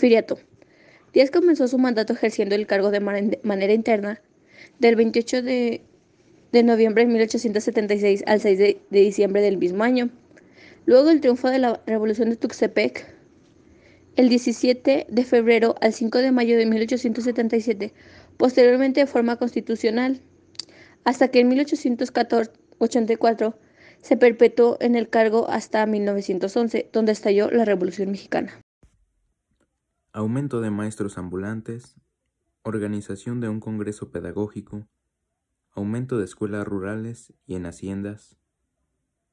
Porfiriato. Díaz comenzó su mandato ejerciendo el cargo de manera interna del 28 de, noviembre de 1876 al 6 de, de diciembre del mismo año. Luego del triunfo de la Revolución de Tuxtepec, el 17 de febrero al 5 de mayo de 1877, posteriormente de forma constitucional, hasta que en 1884 se perpetuó en el cargo hasta 1911, donde estalló la Revolución Mexicana. Aumento de maestros ambulantes, organización de un congreso pedagógico, aumento de escuelas rurales y en haciendas,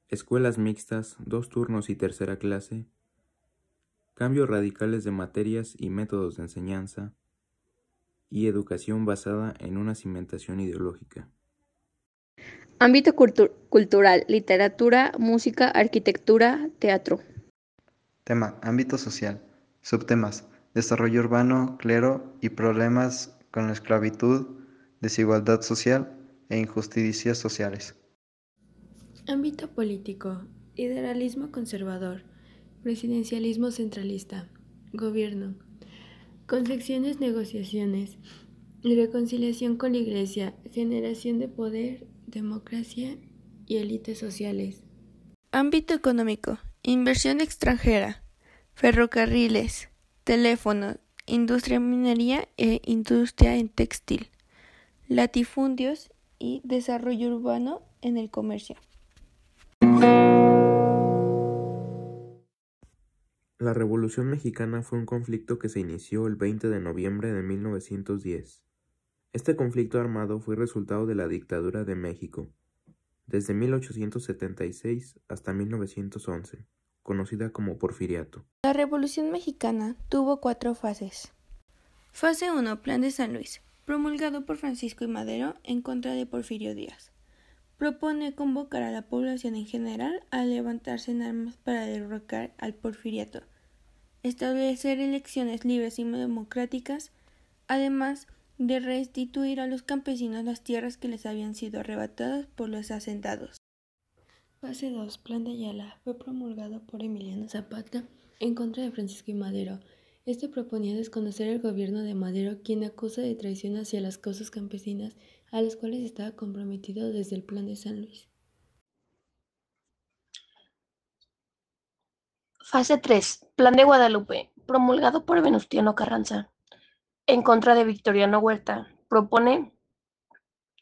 escuelas mixtas, dos turnos y tercera clase, cambios radicales de materias y métodos de enseñanza, y educación basada en una cimentación ideológica. Ámbito cultural, literatura, música, arquitectura, teatro. Tema, ámbito social. Subtemas, desarrollo urbano, clero y problemas con la esclavitud, desigualdad social e injusticias sociales. Ámbito político, idealismo conservador, presidencialismo centralista, gobierno, concepciones, negociaciones, reconciliación con la Iglesia, generación de poder, democracia y élites sociales. Ámbito económico, inversión extranjera, ferrocarriles, teléfonos, industria minería e industria en textil, latifundios y desarrollo urbano en el comercio. La Revolución Mexicana fue un conflicto que se inició el 20 de noviembre de 1910. Este conflicto armado fue resultado de la dictadura de México, desde 1876 hasta 1911, conocida como Porfiriato. La Revolución Mexicana tuvo cuatro fases. Fase 1. Plan de San Luis, promulgado por Francisco y Madero en contra de Porfirio Díaz. Propone convocar a la población en general a levantarse en armas para derrocar al porfiriato, establecer elecciones libres y democráticas, además de restituir a los campesinos las tierras que les habían sido arrebatadas por los asentados. Fase 2. Plan de Ayala fue promulgado por Emiliano Zapata en contra de Francisco y Madero. Este proponía desconocer el gobierno de Madero, quien acusa de traición hacia las causas campesinas a las cuales estaba comprometido desde el Plan de San Luis. Fase 3. Plan de Guadalupe, promulgado por Venustiano Carranza en contra de Victoriano Huerta. Propone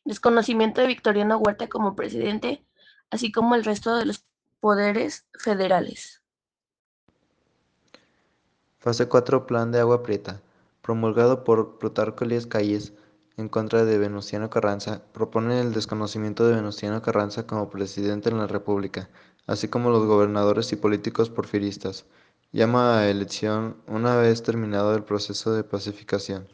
desconocimiento de Victoriano Huerta como presidente, así como el resto de los poderes federales. Fase 4 Plan de Agua Prieta, promulgado por Plutarco Elías Calles en contra de Venustiano Carranza, propone el desconocimiento de Venustiano Carranza como presidente en la República, así como los gobernadores y políticos porfiristas llama a elección una vez terminado el proceso de pacificación.